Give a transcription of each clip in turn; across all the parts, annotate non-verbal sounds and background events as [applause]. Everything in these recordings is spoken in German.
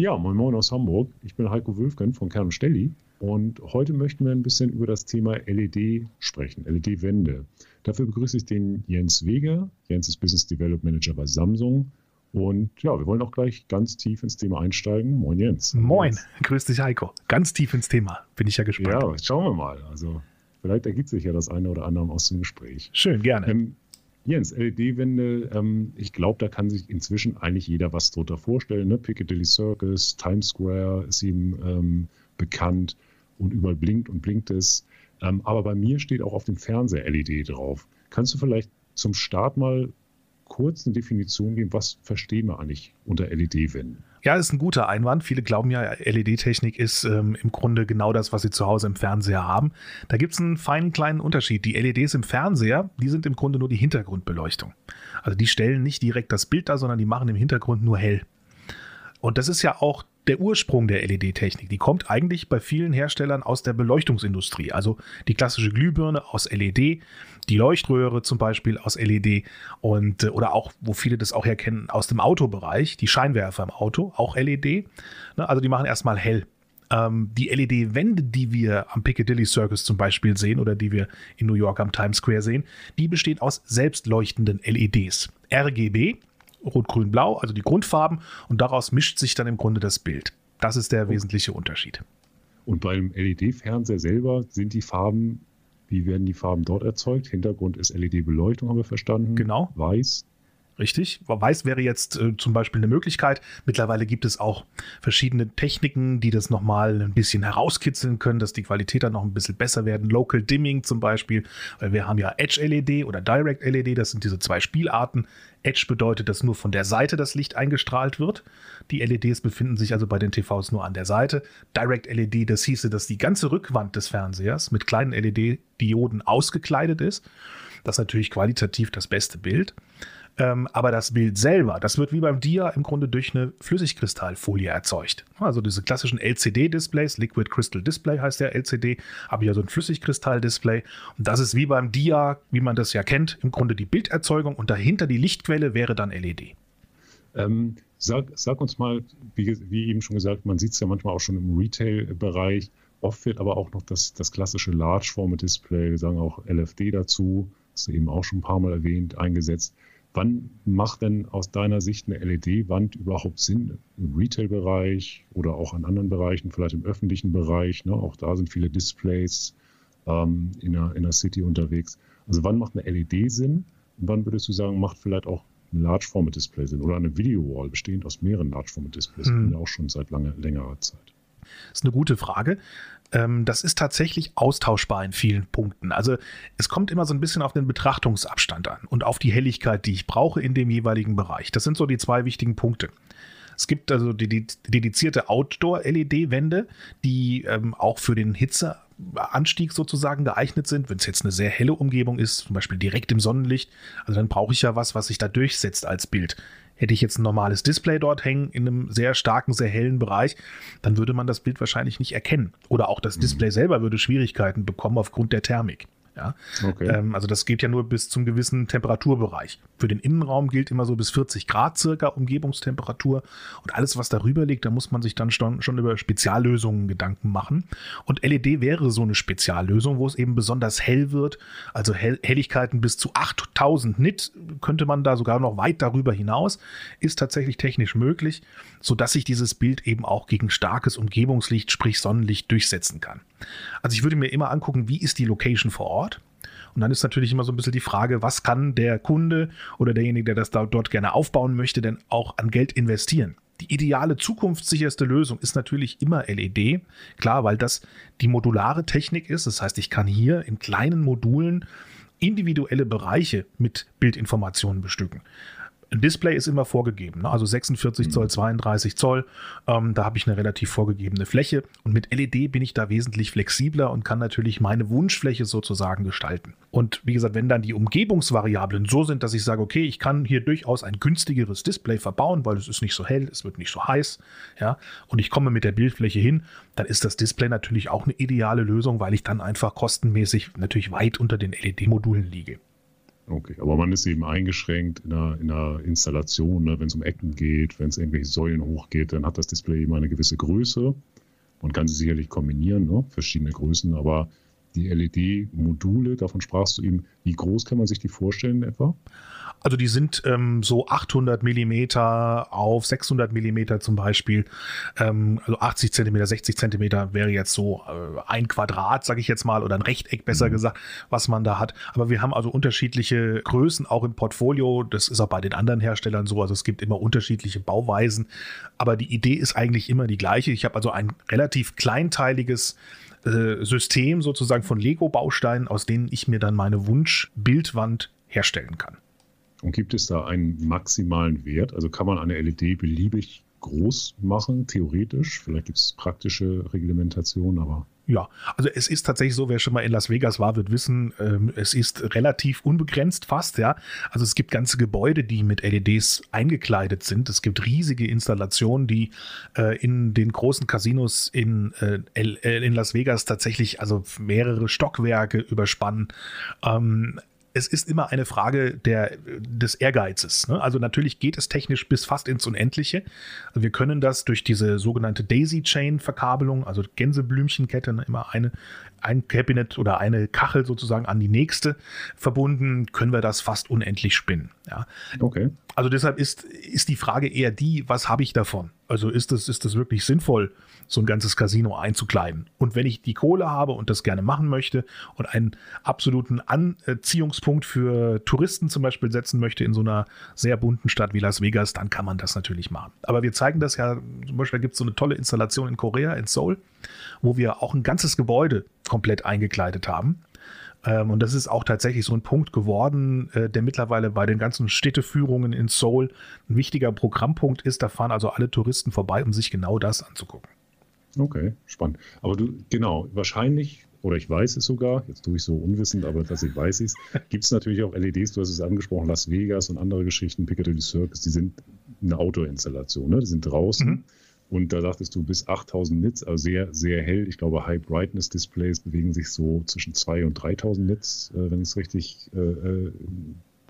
Ja, moin Moin aus Hamburg. Ich bin Heiko Wölfgen von Kern Stelli und heute möchten wir ein bisschen über das Thema LED sprechen, LED-Wände. Dafür begrüße ich den Jens Weger. Jens ist Business Development Manager bei Samsung. Und ja, wir wollen auch gleich ganz tief ins Thema einsteigen. Moin Jens. Moin, Jens. grüß dich Heiko. Ganz tief ins Thema. Bin ich ja gespannt. Ja, schauen wir mal. Also vielleicht ergibt sich ja das eine oder andere aus dem Gespräch. Schön, gerne. Ähm, Jens, LED-Wände, ähm, ich glaube, da kann sich inzwischen eigentlich jeder was drunter vorstellen. Ne? Piccadilly Circus, Times Square ist ihm ähm, bekannt und überall blinkt und blinkt es. Ähm, aber bei mir steht auch auf dem Fernseher LED drauf. Kannst du vielleicht zum Start mal kurz eine Definition geben, was verstehen wir eigentlich unter LED-Wänden? Ja, ist ein guter Einwand. Viele glauben ja, LED-Technik ist ähm, im Grunde genau das, was sie zu Hause im Fernseher haben. Da gibt es einen feinen kleinen Unterschied. Die LEDs im Fernseher, die sind im Grunde nur die Hintergrundbeleuchtung. Also die stellen nicht direkt das Bild dar, sondern die machen im Hintergrund nur hell. Und das ist ja auch der Ursprung der LED-Technik. Die kommt eigentlich bei vielen Herstellern aus der Beleuchtungsindustrie. Also die klassische Glühbirne aus LED, die Leuchtröhre zum Beispiel aus LED und äh, oder auch, wo viele das auch herkennen, aus dem Autobereich, die Scheinwerfer im Auto, auch LED. Ne, also die machen erstmal hell. Ähm, die LED-Wände, die wir am Piccadilly Circus zum Beispiel sehen oder die wir in New York am Times Square sehen, die bestehen aus selbstleuchtenden LEDs. RGB, Rot, Grün, Blau, also die Grundfarben und daraus mischt sich dann im Grunde das Bild. Das ist der wesentliche Unterschied. Und beim LED-Fernseher selber sind die Farben, wie werden die Farben dort erzeugt? Hintergrund ist LED-Beleuchtung, haben wir verstanden. Genau. Weiß. Richtig. Weiß wäre jetzt äh, zum Beispiel eine Möglichkeit. Mittlerweile gibt es auch verschiedene Techniken, die das nochmal ein bisschen herauskitzeln können, dass die Qualität dann noch ein bisschen besser werden. Local Dimming zum Beispiel, weil wir haben ja Edge LED oder Direct LED, das sind diese zwei Spielarten. Edge bedeutet, dass nur von der Seite das Licht eingestrahlt wird. Die LEDs befinden sich also bei den TVs nur an der Seite. Direct LED, das hieße, dass die ganze Rückwand des Fernsehers mit kleinen LED-Dioden ausgekleidet ist. Das ist natürlich qualitativ das beste Bild. Ähm, aber das Bild selber, das wird wie beim Dia im Grunde durch eine Flüssigkristallfolie erzeugt. Also diese klassischen LCD-Displays, Liquid Crystal Display heißt der LCD, habe ich ja so ein Flüssigkristall-Display. Und das ist wie beim Dia, wie man das ja kennt, im Grunde die Bilderzeugung und dahinter die Lichtquelle wäre dann LED. Ähm, sag, sag, uns mal, wie, wie, eben schon gesagt, man sieht es ja manchmal auch schon im Retail-Bereich. Oft wird aber auch noch das, das klassische Large-Format-Display, wir sagen auch LFD dazu, hast du eben auch schon ein paar Mal erwähnt, eingesetzt. Wann macht denn aus deiner Sicht eine LED-Wand überhaupt Sinn? Im Retail-Bereich oder auch an anderen Bereichen, vielleicht im öffentlichen Bereich? Ne? Auch da sind viele Displays ähm, in, der, in der City unterwegs. Also wann macht eine LED Sinn? Und wann würdest du sagen, macht vielleicht auch ein Large-Format-Display Sinn oder eine Video-Wall bestehend aus mehreren Large-Format-Displays? Hm. Ja auch schon seit lange, längerer Zeit. Das ist eine gute Frage. Ähm, das ist tatsächlich austauschbar in vielen Punkten. Also es kommt immer so ein bisschen auf den Betrachtungsabstand an und auf die Helligkeit, die ich brauche in dem jeweiligen Bereich. Das sind so die zwei wichtigen Punkte. Es gibt also die, dedizierte Outdoor-LED-Wände, die ähm, auch für den Hitzeanstieg sozusagen geeignet sind. Wenn es jetzt eine sehr helle Umgebung ist, zum Beispiel direkt im Sonnenlicht, also dann brauche ich ja was, was sich da durchsetzt als Bild. Hätte ich jetzt ein normales Display dort hängen in einem sehr starken, sehr hellen Bereich, dann würde man das Bild wahrscheinlich nicht erkennen. Oder auch das mhm. Display selber würde Schwierigkeiten bekommen aufgrund der Thermik. Ja? Okay. Ähm, also das geht ja nur bis zum gewissen Temperaturbereich. Für den Innenraum gilt immer so bis 40 Grad circa Umgebungstemperatur. Und alles, was darüber liegt, da muss man sich dann schon, schon über Speziallösungen Gedanken machen. Und LED wäre so eine Speziallösung, wo es eben besonders hell wird. Also hell Helligkeiten bis zu 8000 Nit könnte man da sogar noch weit darüber hinaus. Ist tatsächlich technisch möglich, sodass sich dieses Bild eben auch gegen starkes Umgebungslicht, sprich Sonnenlicht, durchsetzen kann. Also ich würde mir immer angucken, wie ist die Location vor Ort. Und dann ist natürlich immer so ein bisschen die Frage, was kann der Kunde oder derjenige, der das dort gerne aufbauen möchte, denn auch an Geld investieren? Die ideale zukunftssicherste Lösung ist natürlich immer LED. Klar, weil das die modulare Technik ist. Das heißt, ich kann hier in kleinen Modulen individuelle Bereiche mit Bildinformationen bestücken. Ein Display ist immer vorgegeben, ne? also 46 Zoll, 32 mhm. Zoll. Ähm, da habe ich eine relativ vorgegebene Fläche. Und mit LED bin ich da wesentlich flexibler und kann natürlich meine Wunschfläche sozusagen gestalten. Und wie gesagt, wenn dann die Umgebungsvariablen so sind, dass ich sage, okay, ich kann hier durchaus ein günstigeres Display verbauen, weil es ist nicht so hell, es wird nicht so heiß, ja, und ich komme mit der Bildfläche hin, dann ist das Display natürlich auch eine ideale Lösung, weil ich dann einfach kostenmäßig natürlich weit unter den LED-Modulen liege. Okay, aber man ist eben eingeschränkt in einer, in einer Installation, ne? wenn es um Ecken geht, wenn es irgendwelche Säulen hochgeht, dann hat das Display immer eine gewisse Größe. Man kann sie sicherlich kombinieren, ne? verschiedene Größen, aber die LED-Module, davon sprachst du eben, wie groß kann man sich die vorstellen etwa? Also die sind ähm, so 800 Millimeter auf 600 Millimeter zum Beispiel. Ähm, also 80 Zentimeter, 60 Zentimeter wäre jetzt so äh, ein Quadrat, sage ich jetzt mal, oder ein Rechteck besser mhm. gesagt, was man da hat. Aber wir haben also unterschiedliche Größen auch im Portfolio. Das ist auch bei den anderen Herstellern so. Also es gibt immer unterschiedliche Bauweisen. Aber die Idee ist eigentlich immer die gleiche. Ich habe also ein relativ kleinteiliges äh, System sozusagen von Lego-Bausteinen, aus denen ich mir dann meine Wunsch-Bildwand herstellen kann. Und gibt es da einen maximalen Wert? Also kann man eine LED beliebig groß machen, theoretisch? Vielleicht gibt es praktische Reglementationen, aber. Ja, also es ist tatsächlich so, wer schon mal in Las Vegas war, wird wissen, ähm, es ist relativ unbegrenzt fast, ja. Also es gibt ganze Gebäude, die mit LEDs eingekleidet sind. Es gibt riesige Installationen, die äh, in den großen Casinos in, äh, äh in Las Vegas tatsächlich also mehrere Stockwerke überspannen. Ähm, es ist immer eine Frage der, des Ehrgeizes. Ne? Also natürlich geht es technisch bis fast ins Unendliche. Also wir können das durch diese sogenannte Daisy-Chain-Verkabelung, also Gänseblümchenkette, ne? immer eine, ein Cabinet oder eine Kachel sozusagen an die nächste verbunden, können wir das fast unendlich spinnen. Ja? Okay. Also deshalb ist, ist die Frage eher die, was habe ich davon? Also ist das, ist das wirklich sinnvoll, so ein ganzes Casino einzukleiden? Und wenn ich die Kohle habe und das gerne machen möchte und einen absoluten Anziehungspunkt für Touristen zum Beispiel setzen möchte in so einer sehr bunten Stadt wie Las Vegas, dann kann man das natürlich machen. Aber wir zeigen das ja, zum Beispiel gibt es so eine tolle Installation in Korea, in Seoul, wo wir auch ein ganzes Gebäude komplett eingekleidet haben. Ähm, und das ist auch tatsächlich so ein Punkt geworden, äh, der mittlerweile bei den ganzen Städteführungen in Seoul ein wichtiger Programmpunkt ist. Da fahren also alle Touristen vorbei, um sich genau das anzugucken. Okay, spannend. Aber du, genau, wahrscheinlich, oder ich weiß es sogar, jetzt tue ich so unwissend, aber tatsächlich weiß ich es, [laughs] gibt es natürlich auch LEDs, du hast es angesprochen, Las Vegas und andere Geschichten, Piccadilly Circus, die sind eine Outdoor-Installation, ne? die sind draußen. Mhm und da dachtest du bis 8000 Nits, also sehr, sehr hell. Ich glaube, High Brightness Displays bewegen sich so zwischen 2 und 3000 Nits, äh, wenn ich es richtig äh, äh,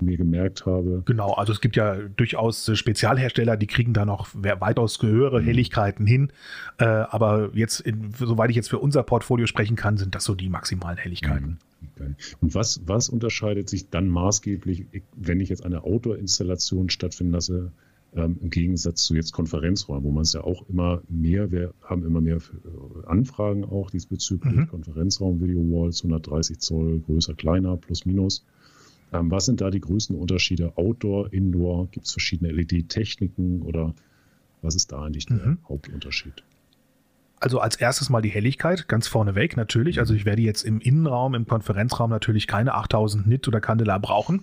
mir gemerkt habe. Genau, also es gibt ja durchaus Spezialhersteller, die kriegen da noch weitaus höhere mhm. Helligkeiten hin. Äh, aber jetzt, in, soweit ich jetzt für unser Portfolio sprechen kann, sind das so die maximalen Helligkeiten. Mhm. Okay. Und was, was unterscheidet sich dann maßgeblich, wenn ich jetzt eine Outdoor-Installation stattfinden lasse, ähm, im Gegensatz zu jetzt Konferenzräumen, wo man es ja auch immer mehr, wir haben immer mehr äh, Anfragen auch diesbezüglich, mhm. Konferenzraum, Video Walls, 130 Zoll, größer, kleiner, plus, minus. Ähm, was sind da die größten Unterschiede? Outdoor, Indoor? Gibt es verschiedene LED-Techniken oder was ist da eigentlich der mhm. Hauptunterschied? Also als erstes mal die Helligkeit, ganz vorneweg natürlich. Also ich werde jetzt im Innenraum, im Konferenzraum natürlich keine 8000 Nit oder Candela brauchen.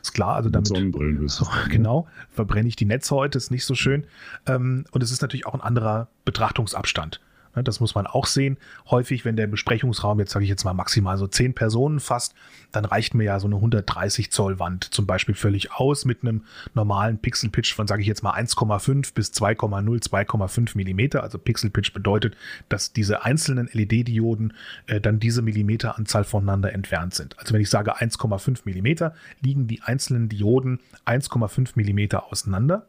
Ist klar, also damit. Sonnenbrillen so? Genau, verbrenne ich die Netze heute, ist nicht so schön. Ähm, und es ist natürlich auch ein anderer Betrachtungsabstand. Ne, das muss man auch sehen. Häufig, wenn der Besprechungsraum, jetzt sage ich jetzt mal maximal so zehn Personen fasst, dann reicht mir ja so eine 130 Zoll Wand zum Beispiel völlig aus mit einem normalen Pixel-Pitch von, sage ich jetzt mal 1,5 bis 2,0, 2,5 Millimeter. Also Pixel-Pitch bedeutet, dass diese einzelnen LED-Dioden äh, dann diese Millimeteranzahl voneinander entfernt sind. Also wenn ich sage 1,5 Millimeter, liegen die einzelnen Dioden 1,5 Millimeter auseinander.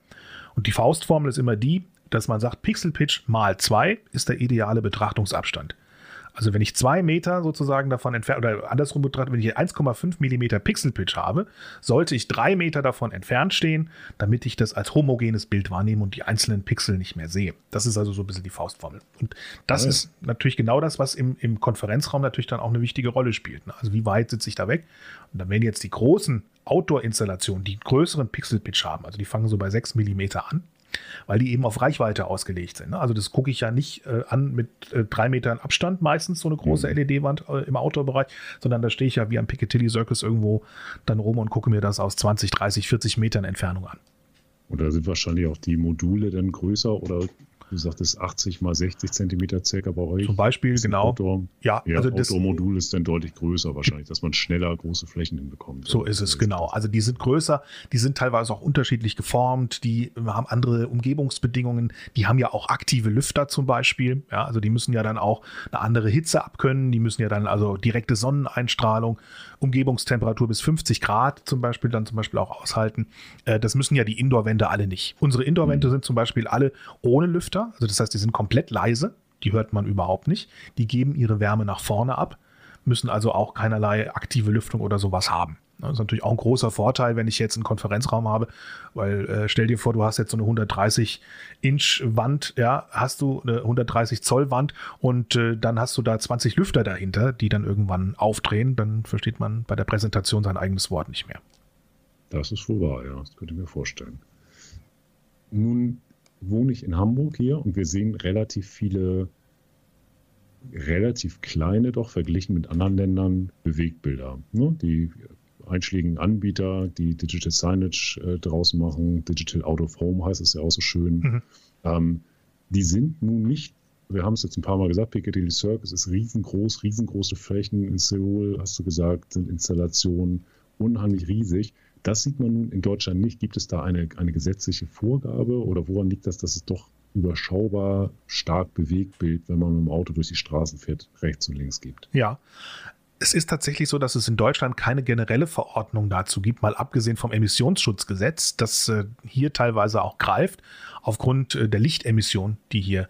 Und die Faustformel ist immer die, dass man sagt, Pixel Pitch mal 2 ist der ideale Betrachtungsabstand. Also wenn ich zwei Meter sozusagen davon entfernt, oder andersrum betrachtet, wenn ich 1,5 Millimeter Pixel Pitch habe, sollte ich drei Meter davon entfernt stehen, damit ich das als homogenes Bild wahrnehme und die einzelnen Pixel nicht mehr sehe. Das ist also so ein bisschen die Faustformel. Und das ja. ist natürlich genau das, was im, im Konferenzraum natürlich dann auch eine wichtige Rolle spielt. Ne? Also wie weit sitze ich da weg? Und dann werden jetzt die großen Outdoor-Installationen, die größeren Pixel Pitch haben, also die fangen so bei 6 Millimeter an, weil die eben auf Reichweite ausgelegt sind. Ne? Also das gucke ich ja nicht äh, an mit äh, drei Metern Abstand meistens, so eine große mhm. LED-Wand äh, im Outdoor-Bereich, sondern da stehe ich ja wie am Piccadilly Circus irgendwo dann rum und gucke mir das aus 20, 30, 40 Metern Entfernung an. Und da sind wahrscheinlich auch die Module dann größer oder du sagtest 80 mal 60 Zentimeter circa bei euch. Zum Beispiel, genau. Outdoor, ja, ja, also das Outdoor-Modul ist dann deutlich größer wahrscheinlich, dass man schneller große Flächen hinbekommt. So ist es, genau. Also die sind größer, die sind teilweise auch unterschiedlich geformt, die haben andere Umgebungsbedingungen, die haben ja auch aktive Lüfter zum Beispiel. Ja, also die müssen ja dann auch eine andere Hitze abkönnen, die müssen ja dann also direkte Sonneneinstrahlung, Umgebungstemperatur bis 50 Grad zum Beispiel dann zum Beispiel auch aushalten. Äh, das müssen ja die Indoor-Wände alle nicht. Unsere Indoor-Wände mhm. sind zum Beispiel alle ohne Lüfter, also das heißt, die sind komplett leise, die hört man überhaupt nicht. Die geben ihre Wärme nach vorne ab, müssen also auch keinerlei aktive Lüftung oder sowas haben. Das ist natürlich auch ein großer Vorteil, wenn ich jetzt einen Konferenzraum habe, weil äh, stell dir vor, du hast jetzt so eine 130 Inch Wand, ja, hast du eine 130 Zoll Wand und äh, dann hast du da 20 Lüfter dahinter, die dann irgendwann aufdrehen, dann versteht man bei der Präsentation sein eigenes Wort nicht mehr. Das ist wohl wahr, ja, das könnte ich mir vorstellen. Nun wohne ich in Hamburg hier und wir sehen relativ viele relativ kleine, doch verglichen mit anderen Ländern, Bewegbilder. Ne? Die einschlägigen Anbieter, die Digital Signage äh, draußen machen, Digital Out of Home heißt es ja auch so schön. Mhm. Ähm, die sind nun nicht, wir haben es jetzt ein paar Mal gesagt, Piccadilly Circus ist riesengroß, riesengroße Flächen in Seoul, hast du gesagt, sind Installationen unheimlich riesig. Das sieht man nun in Deutschland nicht. Gibt es da eine, eine gesetzliche Vorgabe oder woran liegt das, dass es doch überschaubar stark Bewegtbild, wenn man mit dem Auto durch die Straßen fährt, rechts und links gibt? Ja, es ist tatsächlich so, dass es in Deutschland keine generelle Verordnung dazu gibt, mal abgesehen vom Emissionsschutzgesetz, das äh, hier teilweise auch greift, aufgrund äh, der Lichtemission, die hier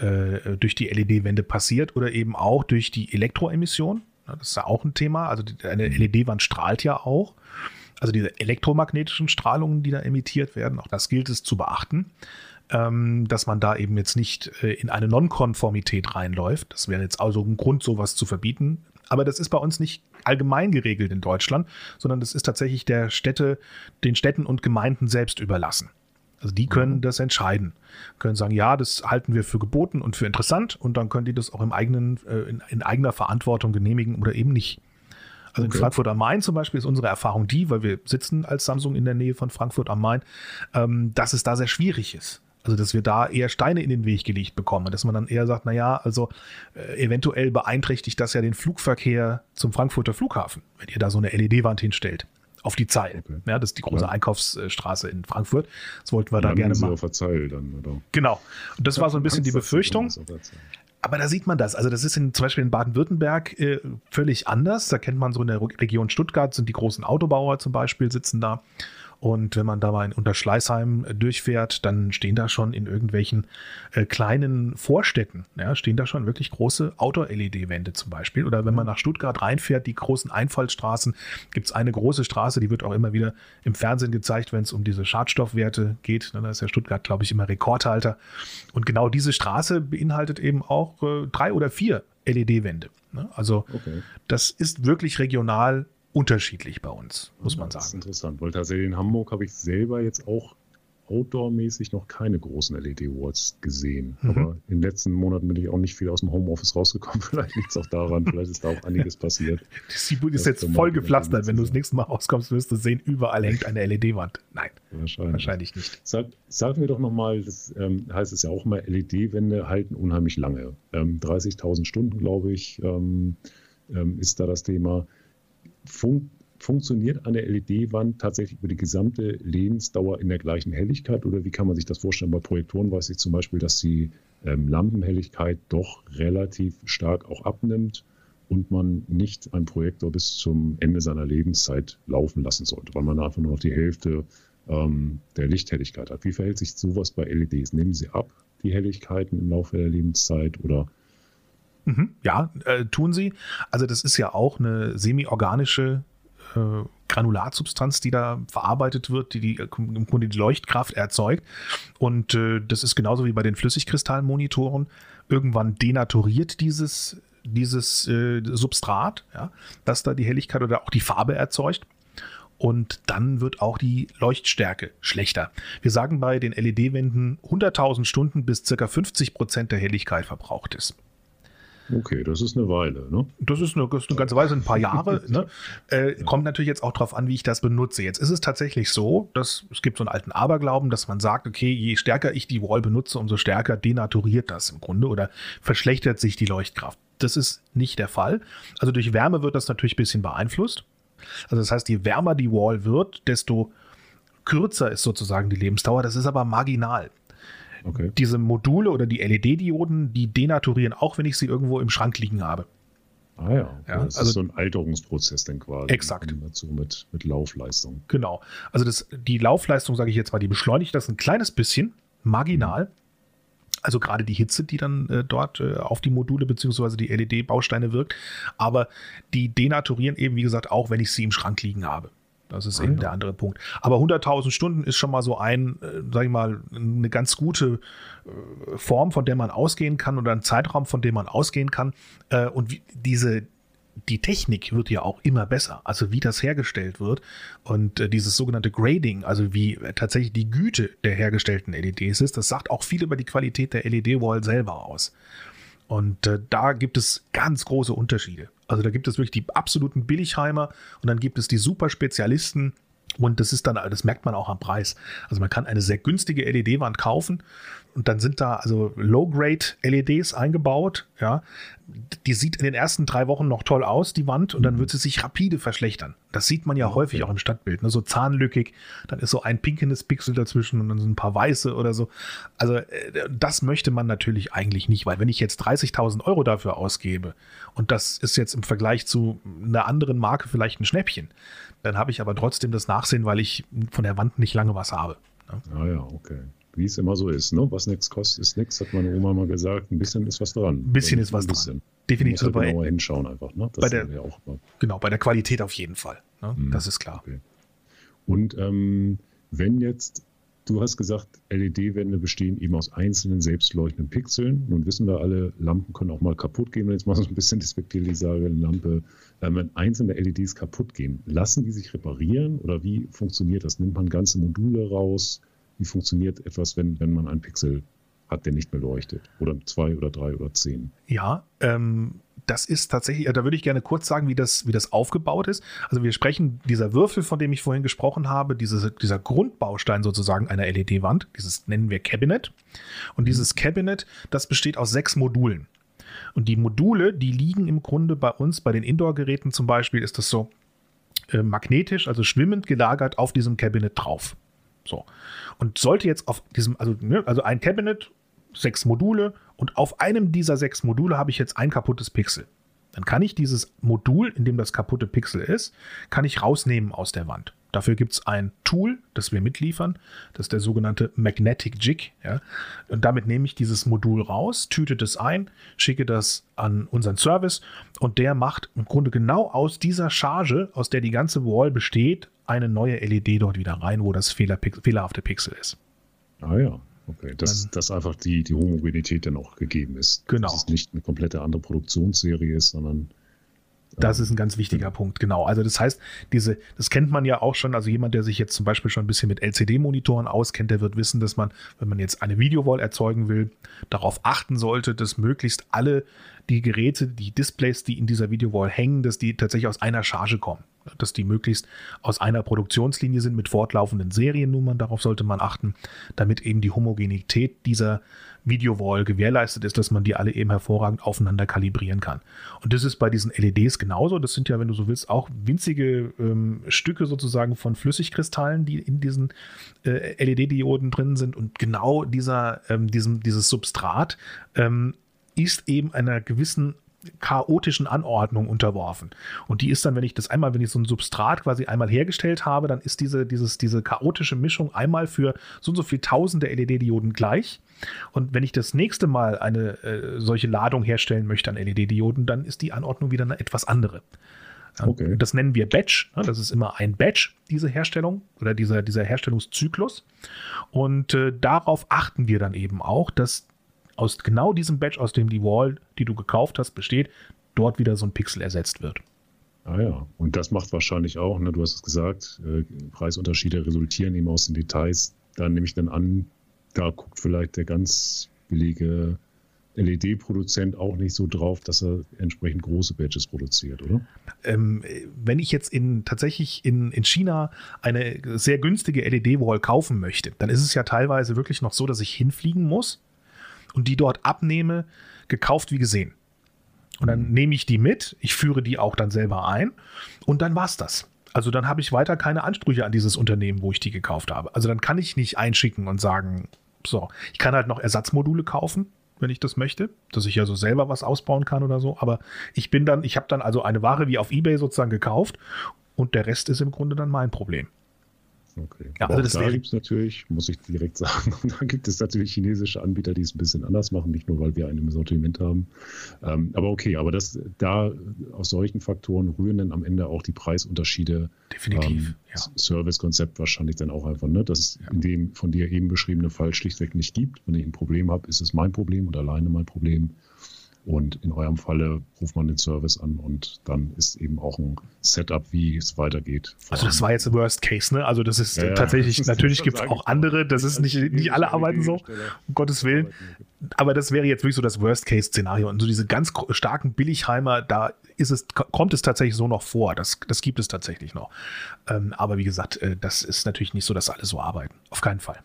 äh, durch die LED-Wände passiert oder eben auch durch die Elektroemission. Das ist ja auch ein Thema. Also eine LED-Wand strahlt ja auch. Also diese elektromagnetischen Strahlungen, die da emittiert werden, auch das gilt es zu beachten. Ähm, dass man da eben jetzt nicht äh, in eine Nonkonformität reinläuft. Das wäre jetzt also ein Grund, sowas zu verbieten. Aber das ist bei uns nicht allgemein geregelt in Deutschland, sondern das ist tatsächlich der Städte, den Städten und Gemeinden selbst überlassen. Also die können mhm. das entscheiden, können sagen, ja, das halten wir für geboten und für interessant und dann können die das auch im eigenen, äh, in, in, eigener Verantwortung genehmigen oder eben nicht. Also okay. in Frankfurt am Main zum Beispiel ist unsere Erfahrung die, weil wir sitzen als Samsung in der Nähe von Frankfurt am Main, ähm, dass es da sehr schwierig ist. Also, dass wir da eher Steine in den Weg gelegt bekommen. Dass man dann eher sagt, naja, also äh, eventuell beeinträchtigt das ja den Flugverkehr zum Frankfurter Flughafen, wenn ihr da so eine LED-Wand hinstellt. Auf die Zeil. Okay. Ja, das ist die große ja. Einkaufsstraße in Frankfurt. Das wollten wir da gerne machen. Auf Zeil dann, oder? Genau. Und das ja, war so ein bisschen die Befürchtung. Aber da sieht man das. Also, das ist in, zum Beispiel in Baden-Württemberg äh, völlig anders. Da kennt man so in der Region Stuttgart, sind die großen Autobauer zum Beispiel, sitzen da. Und wenn man da mal in Unterschleißheim äh, durchfährt, dann stehen da schon in irgendwelchen äh, kleinen Vorstädten, ja, stehen da schon wirklich große Outdoor-LED-Wände zum Beispiel. Oder wenn man nach Stuttgart reinfährt, die großen Einfallstraßen, gibt es eine große Straße, die wird auch immer wieder im Fernsehen gezeigt, wenn es um diese Schadstoffwerte geht. Da ist ja Stuttgart, glaube ich, immer Rekordhalter. Und genau diese Straße beinhaltet eben auch äh, drei oder vier LED-Wände. Ne? Also okay. das ist wirklich regional unterschiedlich bei uns, muss man sagen. Das ist interessant, weil tatsächlich in Hamburg habe ich selber jetzt auch outdoor-mäßig noch keine großen LED-Walls gesehen. Mhm. Aber in den letzten Monaten bin ich auch nicht viel aus dem Homeoffice rausgekommen. [laughs] Vielleicht liegt es auch daran, vielleicht ist da auch einiges passiert. Die ist jetzt voll gepflastert. Wenn du das nächste Mal rauskommst, wirst du sehen, überall hängt eine LED-Wand. Nein, wahrscheinlich, wahrscheinlich nicht. Sag, sagen wir doch nochmal, das ähm, heißt es ja auch immer, LED-Wände halten unheimlich lange. Ähm, 30.000 Stunden, glaube ich, ähm, ähm, ist da das Thema fun funktioniert eine LED-Wand tatsächlich über die gesamte Lebensdauer in der gleichen Helligkeit oder wie kann man sich das vorstellen? Bei Projektoren weiß ich zum Beispiel, dass die ähm, Lampenhelligkeit doch relativ stark auch abnimmt und man nicht einen Projektor bis zum Ende seiner Lebenszeit laufen lassen sollte, weil man einfach nur noch die Hälfte ähm, der Lichthelligkeit hat. Wie verhält sich sowas bei LEDs? Nehmen sie ab, die Helligkeiten im Laufe der Lebenszeit oder Mhm, ja, äh, tun sie. Also das ist ja auch eine semi-organische äh, Granulatsubstanz, die da verarbeitet wird, die, die im Grunde die Leuchtkraft erzeugt. Und äh, das ist genauso wie bei den Flüssigkristallmonitoren. Irgendwann denaturiert dieses, dieses äh, Substrat, ja, das da die Helligkeit oder auch die Farbe erzeugt. Und dann wird auch die Leuchtstärke schlechter. Wir sagen bei den LED-Wänden 100.000 Stunden bis ca. 50% der Helligkeit verbraucht ist. Okay, das ist eine Weile, ne? Das ist eine, das ist eine ganze Weile, ein paar Jahre. [laughs] ne? äh. Kommt natürlich jetzt auch darauf an, wie ich das benutze. Jetzt ist es tatsächlich so, dass es gibt so einen alten Aberglauben, dass man sagt, okay, je stärker ich die Wall benutze, umso stärker denaturiert das im Grunde oder verschlechtert sich die Leuchtkraft. Das ist nicht der Fall. Also durch Wärme wird das natürlich ein bisschen beeinflusst. Also das heißt, je wärmer die Wall wird, desto kürzer ist sozusagen die Lebensdauer. Das ist aber marginal. Okay. Diese Module oder die LED-Dioden, die denaturieren auch, wenn ich sie irgendwo im Schrank liegen habe. Ah ja, ja das also, ist so ein Alterungsprozess dann quasi. Exakt. Dazu mit, mit Laufleistung. Genau. Also das, die Laufleistung, sage ich jetzt mal, die beschleunigt das ein kleines bisschen, marginal. Also gerade die Hitze, die dann äh, dort äh, auf die Module bzw. die LED-Bausteine wirkt. Aber die denaturieren eben, wie gesagt, auch, wenn ich sie im Schrank liegen habe. Das ist eben der andere Punkt. Aber 100.000 Stunden ist schon mal so ein, äh, sag ich mal, eine ganz gute äh, Form, von der man ausgehen kann oder ein Zeitraum, von dem man ausgehen kann. Äh, und wie, diese, die Technik wird ja auch immer besser, also wie das hergestellt wird und äh, dieses sogenannte Grading, also wie tatsächlich die Güte der hergestellten LEDs ist, das sagt auch viel über die Qualität der LED-Wall selber aus. Und äh, da gibt es ganz große Unterschiede. Also da gibt es wirklich die absoluten Billigheimer und dann gibt es die Super-Spezialisten. Und das ist dann, das merkt man auch am Preis. Also man kann eine sehr günstige LED-Wand kaufen und dann sind da also Low-Grade-LEDs eingebaut. Ja, die sieht in den ersten drei Wochen noch toll aus, die Wand, und dann mhm. wird sie sich rapide verschlechtern. Das sieht man ja okay. häufig auch im Stadtbild, ne? so zahnlückig. Dann ist so ein pinkenes Pixel dazwischen und dann sind ein paar weiße oder so. Also äh, das möchte man natürlich eigentlich nicht, weil wenn ich jetzt 30.000 Euro dafür ausgebe und das ist jetzt im Vergleich zu einer anderen Marke vielleicht ein Schnäppchen, dann habe ich aber trotzdem das Nachsehen, weil ich von der Wand nicht lange was habe. Ne? Ah ja, okay wie es immer so ist. Ne? Was nichts kostet, ist nichts, hat meine Oma mal gesagt. Ein bisschen ist was dran. Ein bisschen ist was dran. Definitiv. Halt genauer hinschauen einfach. Ne? Das bei der, auch genau, bei der Qualität auf jeden Fall. Ne? Mhm. Das ist klar. Okay. Und ähm, wenn jetzt, du hast gesagt, LED-Wände bestehen eben aus einzelnen selbstleuchtenden Pixeln. Nun wissen wir alle, Lampen können auch mal kaputt gehen. Wenn jetzt mal so ein bisschen despektierlich sage, eine Lampe, äh, wenn einzelne LEDs kaputt gehen, lassen die sich reparieren oder wie funktioniert das? Nimmt man ganze Module raus? Wie funktioniert etwas, wenn, wenn man einen Pixel hat, der nicht mehr leuchtet. Oder zwei oder drei oder zehn. Ja, ähm, das ist tatsächlich, da würde ich gerne kurz sagen, wie das, wie das aufgebaut ist. Also wir sprechen, dieser Würfel, von dem ich vorhin gesprochen habe, diese, dieser Grundbaustein sozusagen einer LED-Wand, dieses nennen wir Cabinet. Und dieses Cabinet, das besteht aus sechs Modulen. Und die Module, die liegen im Grunde bei uns, bei den Indoor-Geräten zum Beispiel, ist das so äh, magnetisch, also schwimmend gelagert auf diesem Cabinet drauf. So. Und sollte jetzt auf diesem, also, ne, also ein Cabinet, sechs Module und auf einem dieser sechs Module habe ich jetzt ein kaputtes Pixel. Dann kann ich dieses Modul, in dem das kaputte Pixel ist, kann ich rausnehmen aus der Wand. Dafür gibt es ein Tool, das wir mitliefern. Das ist der sogenannte Magnetic Jig. Ja. Und damit nehme ich dieses Modul raus, tüte das ein, schicke das an unseren Service und der macht im Grunde genau aus dieser Charge, aus der die ganze Wall besteht, eine neue LED dort wieder rein, wo das Fehler, fehlerhafte Pixel ist. Ah ja, okay. Dass, dass einfach die, die Homogenität dann auch gegeben ist. Genau. Dass es nicht eine komplette andere Produktionsserie ist, sondern das ist ein ganz wichtiger Punkt, genau. Also das heißt, diese, das kennt man ja auch schon, also jemand, der sich jetzt zum Beispiel schon ein bisschen mit LCD-Monitoren auskennt, der wird wissen, dass man, wenn man jetzt eine Videowall erzeugen will, darauf achten sollte, dass möglichst alle die Geräte, die Displays, die in dieser Videowall hängen, dass die tatsächlich aus einer Charge kommen dass die möglichst aus einer Produktionslinie sind mit fortlaufenden Seriennummern. Darauf sollte man achten, damit eben die Homogenität dieser Videowall gewährleistet ist, dass man die alle eben hervorragend aufeinander kalibrieren kann. Und das ist bei diesen LEDs genauso. Das sind ja, wenn du so willst, auch winzige ähm, Stücke sozusagen von Flüssigkristallen, die in diesen äh, LED-Dioden drin sind. Und genau dieser, ähm, diesem, dieses Substrat ähm, ist eben einer gewissen chaotischen Anordnung unterworfen. Und die ist dann, wenn ich das einmal, wenn ich so ein Substrat quasi einmal hergestellt habe, dann ist diese, dieses, diese chaotische Mischung einmal für so und so viel tausende LED-Dioden gleich. Und wenn ich das nächste Mal eine äh, solche Ladung herstellen möchte an LED-Dioden, dann ist die Anordnung wieder eine etwas andere. Okay. Das nennen wir Batch. Ne? Das ist immer ein Batch, diese Herstellung oder dieser, dieser Herstellungszyklus. Und äh, darauf achten wir dann eben auch, dass aus genau diesem Badge, aus dem die Wall, die du gekauft hast, besteht, dort wieder so ein Pixel ersetzt wird. Ah ja, und das macht wahrscheinlich auch, ne, du hast es gesagt, äh, Preisunterschiede resultieren eben aus den Details. Da nehme ich dann an, da guckt vielleicht der ganz billige LED-Produzent auch nicht so drauf, dass er entsprechend große Batches produziert, oder? Ähm, wenn ich jetzt in, tatsächlich in, in China eine sehr günstige LED-Wall kaufen möchte, dann ist es ja teilweise wirklich noch so, dass ich hinfliegen muss und die dort abnehme, gekauft wie gesehen. Und dann mhm. nehme ich die mit, ich führe die auch dann selber ein und dann war es das. Also dann habe ich weiter keine Ansprüche an dieses Unternehmen, wo ich die gekauft habe. Also dann kann ich nicht einschicken und sagen, so, ich kann halt noch Ersatzmodule kaufen, wenn ich das möchte, dass ich ja so selber was ausbauen kann oder so. Aber ich bin dann, ich habe dann also eine Ware wie auf Ebay sozusagen gekauft und der Rest ist im Grunde dann mein Problem. Okay. Ja, also das da gibt es natürlich, muss ich direkt [laughs] sagen, da gibt es natürlich chinesische Anbieter, die es ein bisschen anders machen, nicht nur, weil wir einen im Sortiment haben. Ähm, aber okay, aber das, da aus solchen Faktoren rühren dann am Ende auch die Preisunterschiede. Definitiv. Ähm, ja. Service-Konzept wahrscheinlich dann auch einfach, ne, dass es ja. in dem von dir eben beschriebene Fall schlichtweg nicht gibt. Wenn ich ein Problem habe, ist es mein Problem und alleine mein Problem. Und in eurem Falle ruft man den Service an und dann ist eben auch ein Setup, wie es weitergeht. Also das war jetzt Worst Case, ne? Also das ist ja, tatsächlich, [laughs] das natürlich gibt es auch andere, das ist nicht, nicht alle arbeiten so, um Gottes Willen. Aber das wäre jetzt wirklich so das Worst-Case-Szenario. Und so diese ganz starken Billigheimer, da ist es, kommt es tatsächlich so noch vor. Das, das gibt es tatsächlich noch. Ähm, aber wie gesagt, äh, das ist natürlich nicht so, dass alle so arbeiten. Auf keinen Fall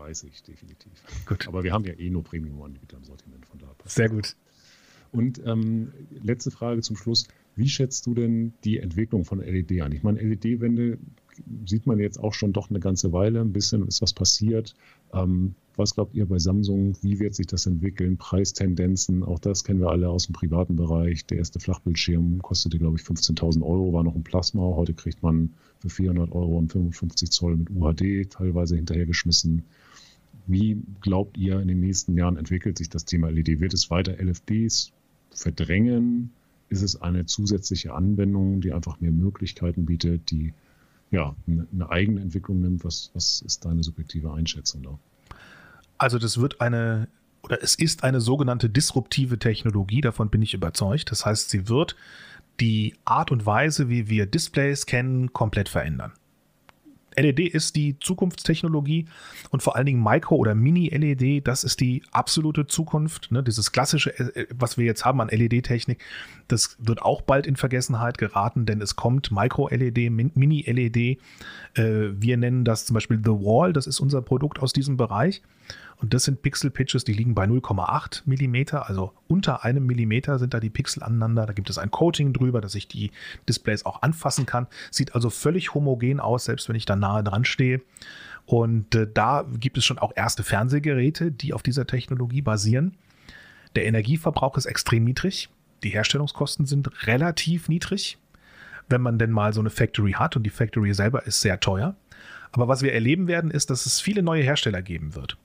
weiß ich definitiv. Gut. Aber wir haben ja eh nur Premium-Anbieter im Sortiment. Sehr gut. Und ähm, letzte Frage zum Schluss. Wie schätzt du denn die Entwicklung von LED an? Ich meine, LED-Wände sieht man jetzt auch schon doch eine ganze Weile. Ein bisschen ist was passiert. Ähm, was glaubt ihr bei Samsung? Wie wird sich das entwickeln? Preistendenzen? Auch das kennen wir alle aus dem privaten Bereich. Der erste Flachbildschirm kostete, glaube ich, 15.000 Euro, war noch ein Plasma. Heute kriegt man für 400 Euro und 55 Zoll mit UHD teilweise hinterhergeschmissen. Wie glaubt ihr, in den nächsten Jahren entwickelt sich das Thema LED? Wird es weiter LFDs verdrängen? Ist es eine zusätzliche Anwendung, die einfach mehr Möglichkeiten bietet, die ja, eine eigene Entwicklung nimmt? Was, was ist deine subjektive Einschätzung da? Also das wird eine oder es ist eine sogenannte disruptive Technologie, davon bin ich überzeugt. Das heißt, sie wird die Art und Weise, wie wir Displays kennen, komplett verändern. LED ist die Zukunftstechnologie und vor allen Dingen Micro- oder Mini-LED, das ist die absolute Zukunft. Ne? Dieses klassische, äh, was wir jetzt haben an LED-Technik, das wird auch bald in Vergessenheit geraten, denn es kommt Micro-LED, Mini-LED. Äh, wir nennen das zum Beispiel The Wall, das ist unser Produkt aus diesem Bereich. Und das sind Pixel-Pitches, die liegen bei 0,8 Millimeter, also unter einem Millimeter sind da die Pixel aneinander. Da gibt es ein Coating drüber, dass ich die Displays auch anfassen kann. Sieht also völlig homogen aus, selbst wenn ich da nahe dran stehe. Und äh, da gibt es schon auch erste Fernsehgeräte, die auf dieser Technologie basieren. Der Energieverbrauch ist extrem niedrig. Die Herstellungskosten sind relativ niedrig, wenn man denn mal so eine Factory hat. Und die Factory selber ist sehr teuer. Aber was wir erleben werden, ist, dass es viele neue Hersteller geben wird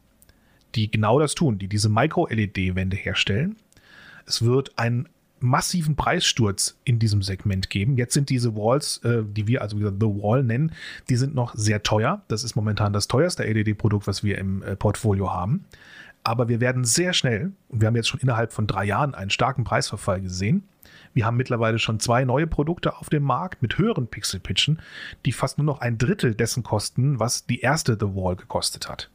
die genau das tun, die diese Micro-LED-Wände herstellen. Es wird einen massiven Preissturz in diesem Segment geben. Jetzt sind diese Walls, äh, die wir also The Wall nennen, die sind noch sehr teuer. Das ist momentan das teuerste LED-Produkt, was wir im äh, Portfolio haben. Aber wir werden sehr schnell, und wir haben jetzt schon innerhalb von drei Jahren einen starken Preisverfall gesehen. Wir haben mittlerweile schon zwei neue Produkte auf dem Markt mit höheren Pixelpitchen, die fast nur noch ein Drittel dessen kosten, was die erste The Wall gekostet hat.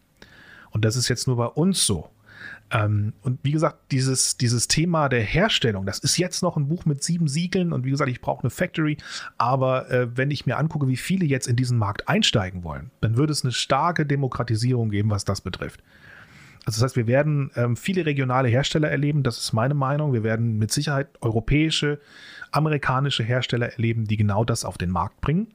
Und das ist jetzt nur bei uns so. Ähm, und wie gesagt, dieses, dieses Thema der Herstellung, das ist jetzt noch ein Buch mit sieben Siegeln und wie gesagt, ich brauche eine Factory. Aber äh, wenn ich mir angucke, wie viele jetzt in diesen Markt einsteigen wollen, dann würde es eine starke Demokratisierung geben, was das betrifft. Also das heißt, wir werden ähm, viele regionale Hersteller erleben, das ist meine Meinung. Wir werden mit Sicherheit europäische, amerikanische Hersteller erleben, die genau das auf den Markt bringen.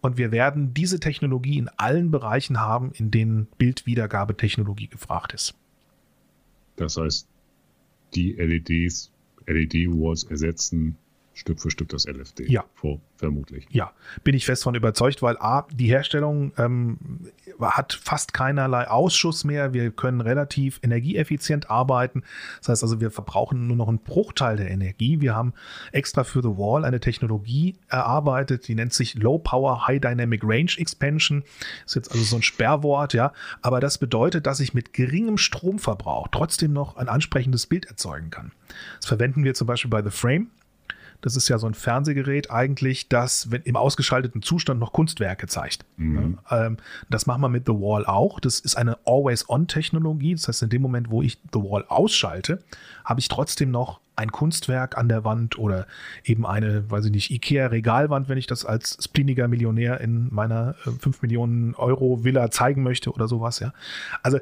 Und wir werden diese Technologie in allen Bereichen haben, in denen Bildwiedergabetechnologie gefragt ist. Das heißt, die LEDs, LED-Walls ersetzen Stück für Stück das LFD. Ja. Vor, vermutlich. Ja, bin ich fest von überzeugt, weil A, die Herstellung ähm, hat fast keinerlei Ausschuss mehr. Wir können relativ energieeffizient arbeiten. Das heißt also, wir verbrauchen nur noch einen Bruchteil der Energie. Wir haben extra für The Wall eine Technologie erarbeitet, die nennt sich Low Power High Dynamic Range Expansion. Ist jetzt also so ein Sperrwort, ja. Aber das bedeutet, dass ich mit geringem Stromverbrauch trotzdem noch ein ansprechendes Bild erzeugen kann. Das verwenden wir zum Beispiel bei The Frame. Das ist ja so ein Fernsehgerät eigentlich, das wenn im ausgeschalteten Zustand noch Kunstwerke zeigt. Mhm. Ähm, das machen wir mit The Wall auch. Das ist eine Always-On-Technologie. Das heißt, in dem Moment, wo ich The Wall ausschalte, habe ich trotzdem noch ein Kunstwerk an der Wand oder eben eine, weiß ich nicht, IKEA-Regalwand, wenn ich das als spleeniger Millionär in meiner 5 äh, Millionen Euro Villa zeigen möchte oder sowas, ja. Also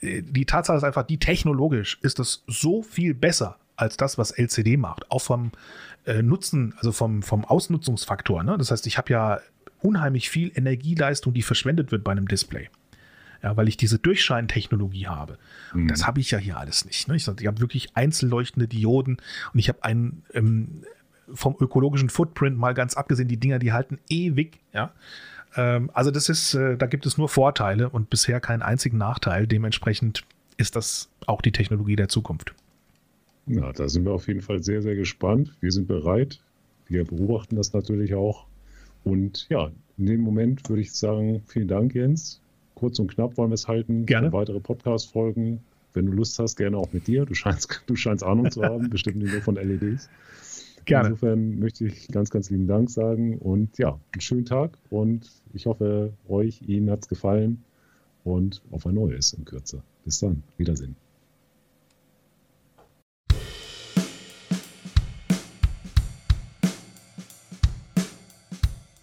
äh, die Tatsache ist einfach, die technologisch ist das so viel besser als das, was LCD macht. Auch vom äh, Nutzen, also vom, vom Ausnutzungsfaktor. Ne? Das heißt, ich habe ja unheimlich viel Energieleistung, die verschwendet wird bei einem Display. Ja, weil ich diese Durchscheintechnologie habe. Mhm. Das habe ich ja hier alles nicht. Ne? Ich, ich habe wirklich einzelleuchtende Dioden und ich habe einen ähm, vom ökologischen Footprint mal ganz abgesehen, die Dinger, die halten ewig. Ja? Ähm, also das ist, äh, da gibt es nur Vorteile und bisher keinen einzigen Nachteil. Dementsprechend ist das auch die Technologie der Zukunft. Ja, da sind wir auf jeden Fall sehr, sehr gespannt. Wir sind bereit. Wir beobachten das natürlich auch. Und ja, in dem Moment würde ich sagen, vielen Dank, Jens. Kurz und knapp wollen wir es halten. Gerne. weitere Podcast-Folgen. Wenn du Lust hast, gerne auch mit dir. Du scheinst, [laughs] du scheinst Ahnung zu haben, bestimmt nicht nur von LEDs. Gerne. Insofern möchte ich ganz, ganz lieben Dank sagen und ja, einen schönen Tag und ich hoffe, euch, Ihnen hat es gefallen und auf ein neues in Kürze. Bis dann. Wiedersehen.